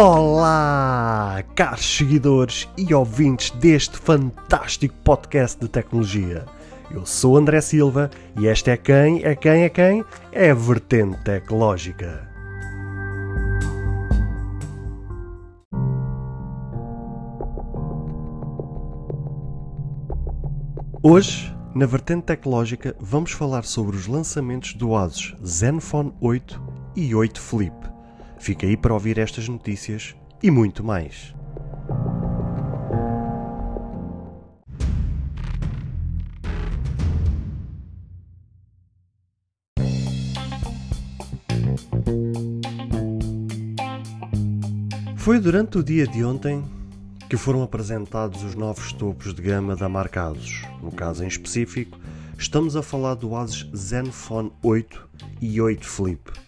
Olá, caros seguidores e ouvintes deste fantástico podcast de tecnologia. Eu sou André Silva e esta é quem? É quem? É quem? É a Vertente Tecnológica. Hoje, na Vertente Tecnológica, vamos falar sobre os lançamentos do Asus Zenfone 8 e 8 Flip. Fica aí para ouvir estas notícias e muito mais. Foi durante o dia de ontem que foram apresentados os novos topos de gama da marca Asus. No caso em específico, estamos a falar do Asus Zenfone 8 e 8 Flip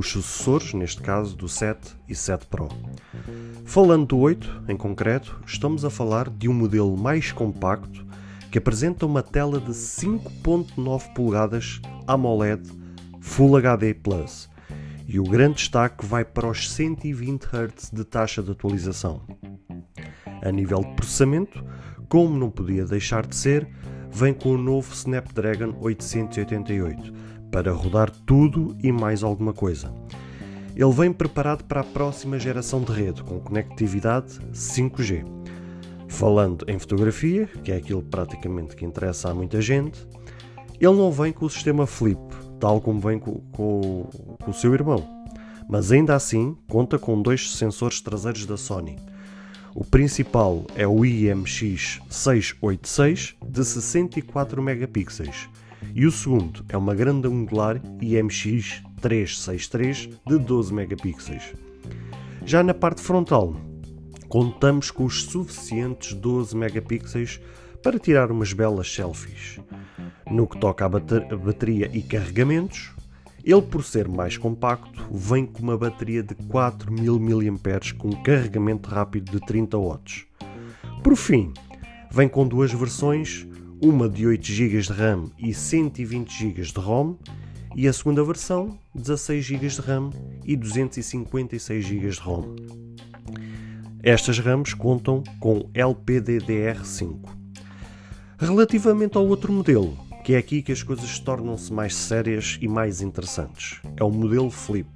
os sucessores, neste caso do 7 e 7 Pro. Falando do 8, em concreto, estamos a falar de um modelo mais compacto que apresenta uma tela de 5.9 polegadas AMOLED Full HD Plus. E o grande destaque vai para os 120 Hz de taxa de atualização. A nível de processamento, como não podia deixar de ser, vem com o novo Snapdragon 888 para rodar tudo e mais alguma coisa. Ele vem preparado para a próxima geração de rede, com conectividade 5G. Falando em fotografia, que é aquilo praticamente que interessa a muita gente, ele não vem com o sistema Flip, tal como vem com, com, com o seu irmão, mas ainda assim conta com dois sensores traseiros da Sony. O principal é o IMX686 de 64 megapixels e o segundo é uma grande angular IMX 363 de 12 megapixels. Já na parte frontal, contamos com os suficientes 12 megapixels para tirar umas belas selfies. No que toca à bateria e carregamentos, ele, por ser mais compacto, vem com uma bateria de 4000 mAh com carregamento rápido de 30 watts. Por fim, vem com duas versões uma de 8 GB de RAM e 120 GB de ROM, e a segunda versão 16 GB de RAM e 256 GB de ROM. Estas RAMs contam com LPDDR5. Relativamente ao outro modelo, que é aqui que as coisas tornam-se mais sérias e mais interessantes, é o modelo Flip.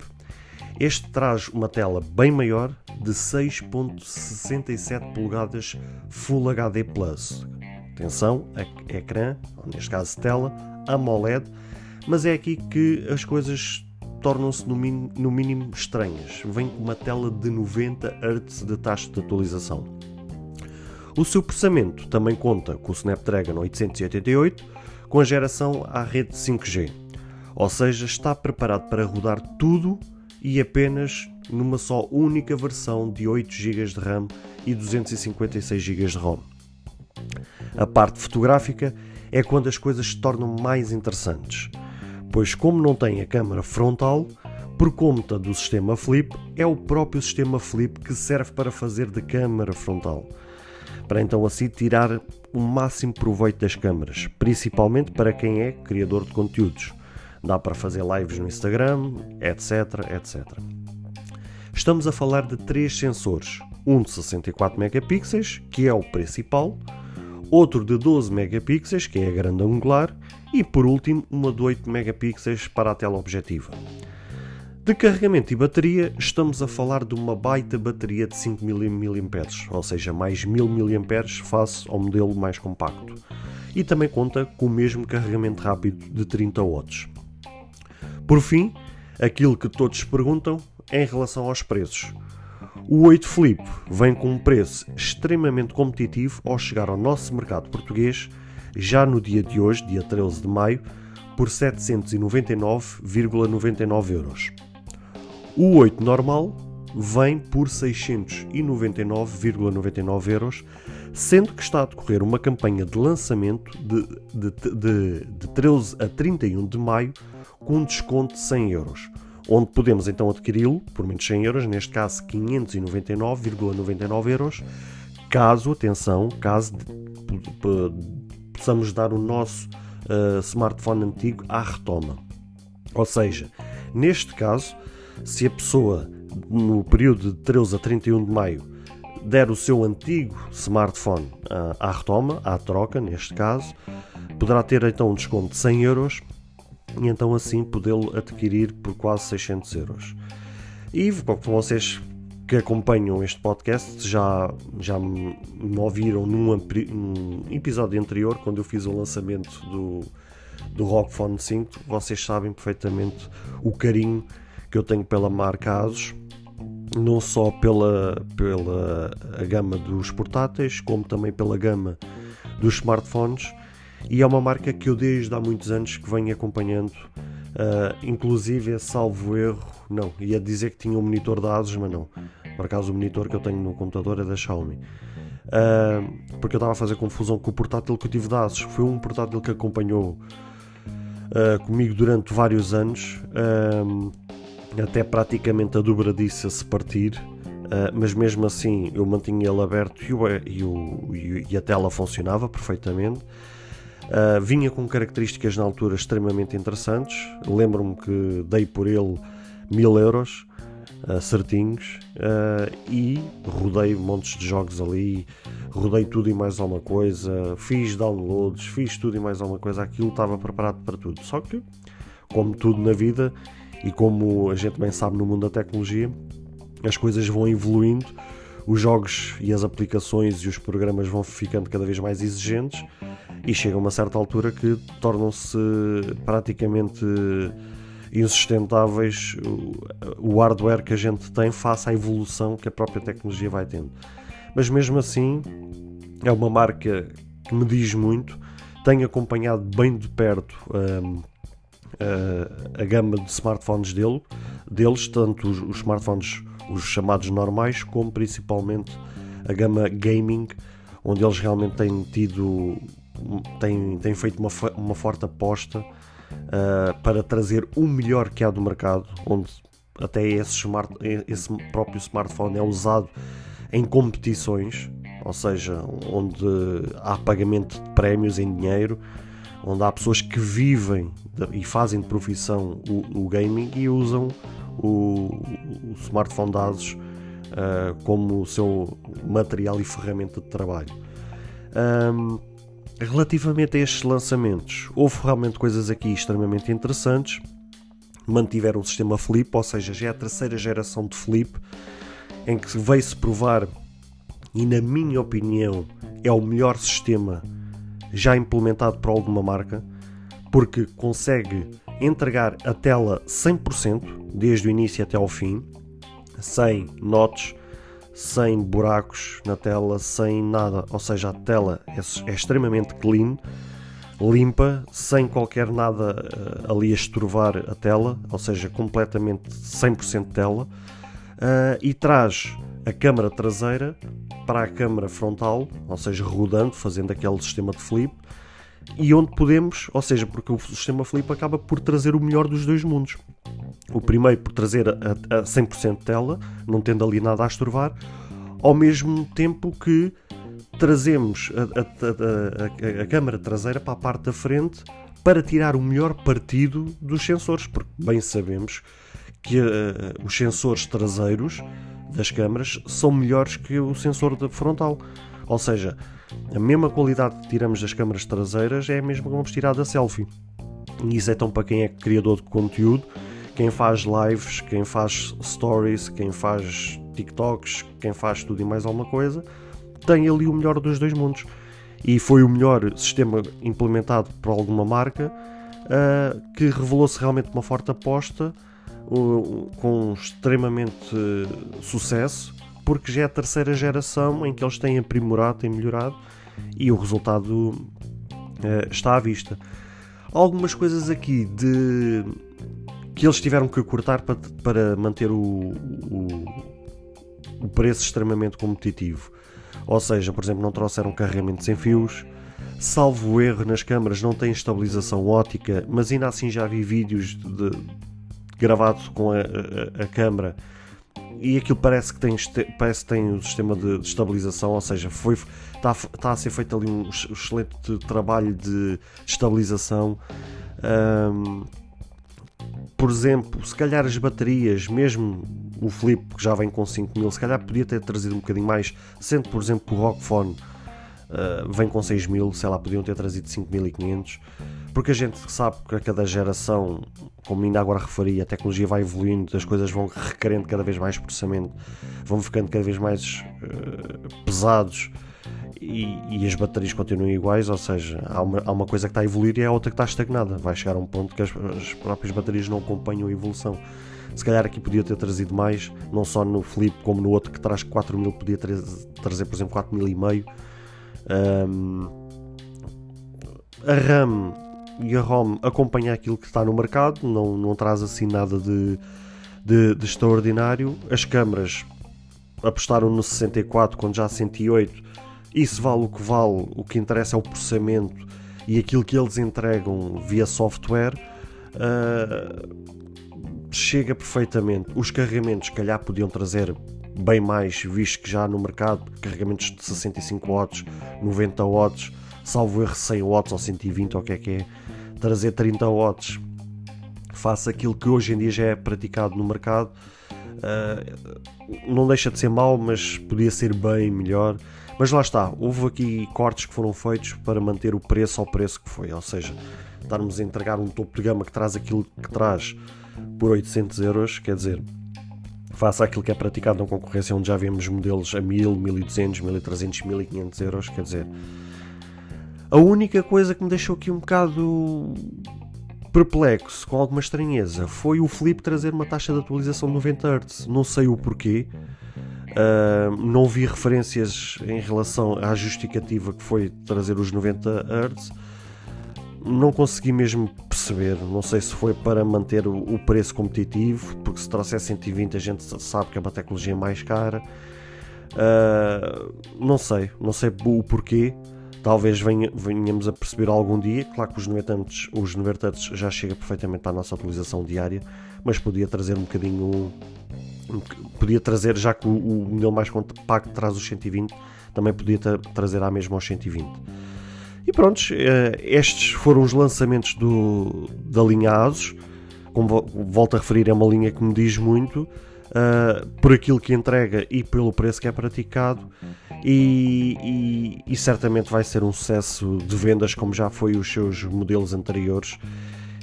Este traz uma tela bem maior de 6.67 polegadas Full HD Plus, Atenção, ecrã, ou neste caso tela, AMOLED, mas é aqui que as coisas tornam-se no, no, mínimo estranhas. Vem com uma tela de 90 Hz de taxa de atualização. O seu processamento também conta com o Snapdragon 888 com a geração à rede 5G, ou seja, está preparado para rodar tudo e apenas numa só única versão de 8 GB de RAM e 256 GB de ROM. A parte fotográfica é quando as coisas se tornam mais interessantes, pois, como não tem a câmara frontal, por conta do sistema flip, é o próprio sistema flip que serve para fazer de câmara frontal, para então assim tirar o máximo proveito das câmaras, principalmente para quem é criador de conteúdos. Dá para fazer lives no Instagram, etc, etc. Estamos a falar de três sensores, um de 64 megapixels, que é o principal, outro de 12 megapixels, que é a grande angular, e por último uma de 8 megapixels para a tela objetiva. De carregamento e bateria, estamos a falar de uma baita bateria de 5000 mAh, ou seja, mais 1000 mAh face ao modelo mais compacto. E também conta com o mesmo carregamento rápido de 30 watts. Por fim, aquilo que todos perguntam em relação aos preços. O 8 Flip vem com um preço extremamente competitivo ao chegar ao nosso mercado português já no dia de hoje, dia 13 de maio, por 799,99 euros. O 8 normal vem por 699,99 euros, sendo que está a decorrer uma campanha de lançamento de, de, de, de 13 a 31 de maio com um desconto de 100 euros onde podemos então adquiri-lo por menos 100 euros, neste caso 599,99 euros, caso, atenção, caso possamos dar o nosso uh, smartphone antigo à retoma. Ou seja, neste caso, se a pessoa no período de 13 a 31 de maio, der o seu antigo smartphone à retoma, à troca, neste caso, poderá ter então um desconto de 100 euros e então assim podê-lo adquirir por quase 600 euros. E vocês que acompanham este podcast já, já me ouviram num, num episódio anterior, quando eu fiz o lançamento do, do Rock Phone 5, vocês sabem perfeitamente o carinho que eu tenho pela marca ASUS, não só pela, pela a gama dos portáteis, como também pela gama dos smartphones, e é uma marca que eu desde há muitos anos que venho acompanhando, uh, inclusive é salvo erro, não, ia dizer que tinha um monitor da ASUS, mas não, por acaso o monitor que eu tenho no computador é da Xiaomi. Uh, porque eu estava a fazer confusão com o portátil que eu tive da ASUS, foi um portátil que acompanhou uh, comigo durante vários anos, até praticamente a dobradiça se partir, uh, mas mesmo assim eu mantinha ele aberto e, o, e, o, e a tela funcionava perfeitamente. Vinha com características na altura extremamente interessantes. Lembro-me que dei por ele mil euros uh, certinhos uh, e rodei montes de jogos ali, rodei tudo e mais alguma coisa, fiz downloads, fiz tudo e mais alguma coisa, aquilo estava preparado para tudo. Só que, como tudo na vida e como a gente bem sabe no mundo da tecnologia, as coisas vão evoluindo, os jogos e as aplicações e os programas vão ficando cada vez mais exigentes e chega a uma certa altura que tornam-se praticamente insustentáveis o hardware que a gente tem face à evolução que a própria tecnologia vai tendo. Mas mesmo assim, é uma marca que me diz muito. Tenho acompanhado bem de perto um, a, a, gama de smartphones dele, deles, tanto os, os, smartphones, os chamados normais, como principalmente a gama gaming, onde eles realmente têm tido, têm, têm feito uma, uma forte aposta uh, para trazer o melhor que há do mercado, onde até esse, smart, esse próprio smartphone é usado em competições, ou seja, onde há pagamento de prémios em dinheiro, onde há pessoas que vivem e fazem de profissão o, o gaming e usam o, o smartphone de ASUS uh, como o seu material e ferramenta de trabalho. Um, Relativamente a estes lançamentos, houve realmente coisas aqui extremamente interessantes. Mantiveram o sistema Flip, ou seja, já é a terceira geração de Flip, em que veio-se provar, e na minha opinião, é o melhor sistema já implementado por alguma marca, porque consegue entregar a tela 100%, desde o início até ao fim, sem notes, sem buracos na tela, sem nada. Ou seja, a tela é, é extremamente clean, limpa, sem qualquer nada uh, ali a estorvar a tela, ou seja, completamente 100% tela, uh, e traz a câmara traseira para a câmara frontal, ou seja, rodando, fazendo aquele sistema de flip, e onde podemos, ou seja, porque o sistema flip acaba por trazer o melhor dos dois mundos. O primeiro por trazer a, a 100% tela, não tendo ali nada a estorvar, ao mesmo tempo que trazemos a, a, a, câmara traseira para a parte da frente para tirar o melhor partido dos sensores, porque bem sabemos que uh, os sensores traseiros das câmaras são melhores que o sensor frontal. Ou seja, a mesma qualidade que tiramos das câmaras traseiras é a mesma que vamos tirar da selfie. E isso é tão para quem é criador de conteúdo, quem faz lives, quem faz stories, quem faz TikToks, quem faz tudo e mais alguma coisa, tem ali o melhor dos dois mundos. E foi o melhor sistema implementado por alguma marca uh, que revelou-se realmente uma forte aposta uh, com extremamente uh, sucesso porque já é a terceira geração em que eles têm aprimorado, têm melhorado e o resultado uh, está à vista. Algumas coisas aqui de que eles tiveram que cortar para, para manter o, o, o preço extremamente competitivo. Ou seja, por exemplo, não trouxeram carregamento sem fios, salvo erro nas câmaras não tem estabilização ótica, mas ainda assim já vi vídeos de, de, gravados com a, a, a câmera e aquilo parece que tem, parece que tem o sistema de, de estabilização, ou seja, foi, está, está a ser feito ali um excelente trabalho de estabilização. Um, por exemplo, se calhar as baterias, mesmo o Flip que já vem com 5000, se calhar podia ter trazido um bocadinho mais, sendo por exemplo que o Rockphone uh, vem com 6000, sei lá, podiam ter trazido 5500, porque a gente sabe que a cada geração, como ainda agora referi, a tecnologia vai evoluindo, as coisas vão requerendo cada vez mais processamento, vão ficando cada vez mais uh, pesados e, e, as baterias continuam iguais, ou seja, há uma, há uma coisa que está a evoluir e há outra que está estagnada. Vai chegar a um ponto que as, as próprias baterias não acompanham a evolução. Se calhar aqui podia ter trazido mais, não só no Flip como no outro que traz 4000, podia trazer, trazer por exemplo 4500. Um, a RAM e a ROM acompanha aquilo que está no mercado, não, não traz assim nada de, de, de extraordinário. As câmaras apostaram no 64 quando já 108 isso vale o que vale, o que interessa é o processamento e aquilo que eles entregam via software. Uh, chega perfeitamente. Os carregamentos, se calhar, podiam trazer bem mais, visto que já no mercado carregamentos de 65 watts, 90 watts, salvo erro 100 watts ou 120 ou o que é que é, trazer 30 watts faça aquilo que hoje em dia já é praticado no mercado. Uh, não deixa de ser mau, mas podia ser bem melhor. Mas lá está, houve aqui cortes que foram feitos para manter o preço ao preço que foi, ou seja, estarmos a entregar um topo de gama que traz aquilo que traz por 800 euros, quer dizer, face àquilo que é praticado na concorrência, onde já vemos modelos a 1000, 1200, 1300, 1500 euros, quer dizer, a única coisa que me deixou aqui um bocado perplexo, com alguma estranheza, foi o Flip trazer uma taxa de atualização de 90 Hz. Não sei o porquê. Uh, não vi referências em relação à justificativa que foi trazer os 90 Hz. Não consegui mesmo perceber. Não sei se foi para manter o, preço competitivo, porque se trouxer 120 a gente sabe que é uma tecnologia mais cara. Uh, não sei, não sei o porquê. Talvez venha, venhamos a perceber algum dia. Claro que os 90 Hz, os 90 Hz já chega perfeitamente à nossa utilização diária, mas podia trazer um bocadinho podia trazer, já que o, modelo mais compacto traz os 120, também podia tra trazer à mesma aos 120. E pronto, eh, estes foram os lançamentos do, da linha ASUS. Como volto a referir, é uma linha que me diz muito uh, por aquilo que entrega e pelo preço que é praticado. E, e, e, certamente vai ser um sucesso de vendas, como já foi os seus modelos anteriores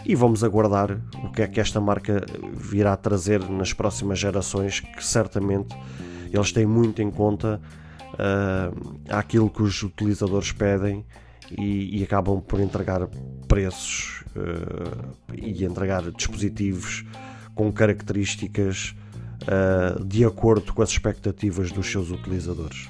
e vamos aguardar o que é que esta marca virá trazer nas próximas gerações, que certamente eles têm muito em conta uh, aquilo que os utilizadores pedem e, e acabam por entregar preços uh, e entregar dispositivos com características uh, de acordo com as expectativas dos seus utilizadores.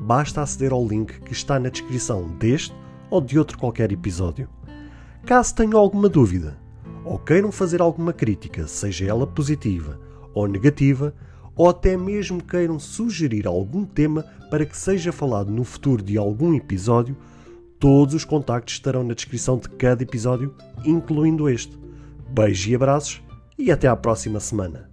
basta aceder ao link que está na descrição deste ou de outro qualquer episódio. Caso tenham alguma dúvida ou queiram fazer alguma crítica, seja ela positiva ou negativa, ou até mesmo queiram sugerir algum tema para que seja falado no futuro de algum episódio, todos os contactos estarão na descrição de cada episódio, incluindo este. Beijos e abraços e até à próxima semana.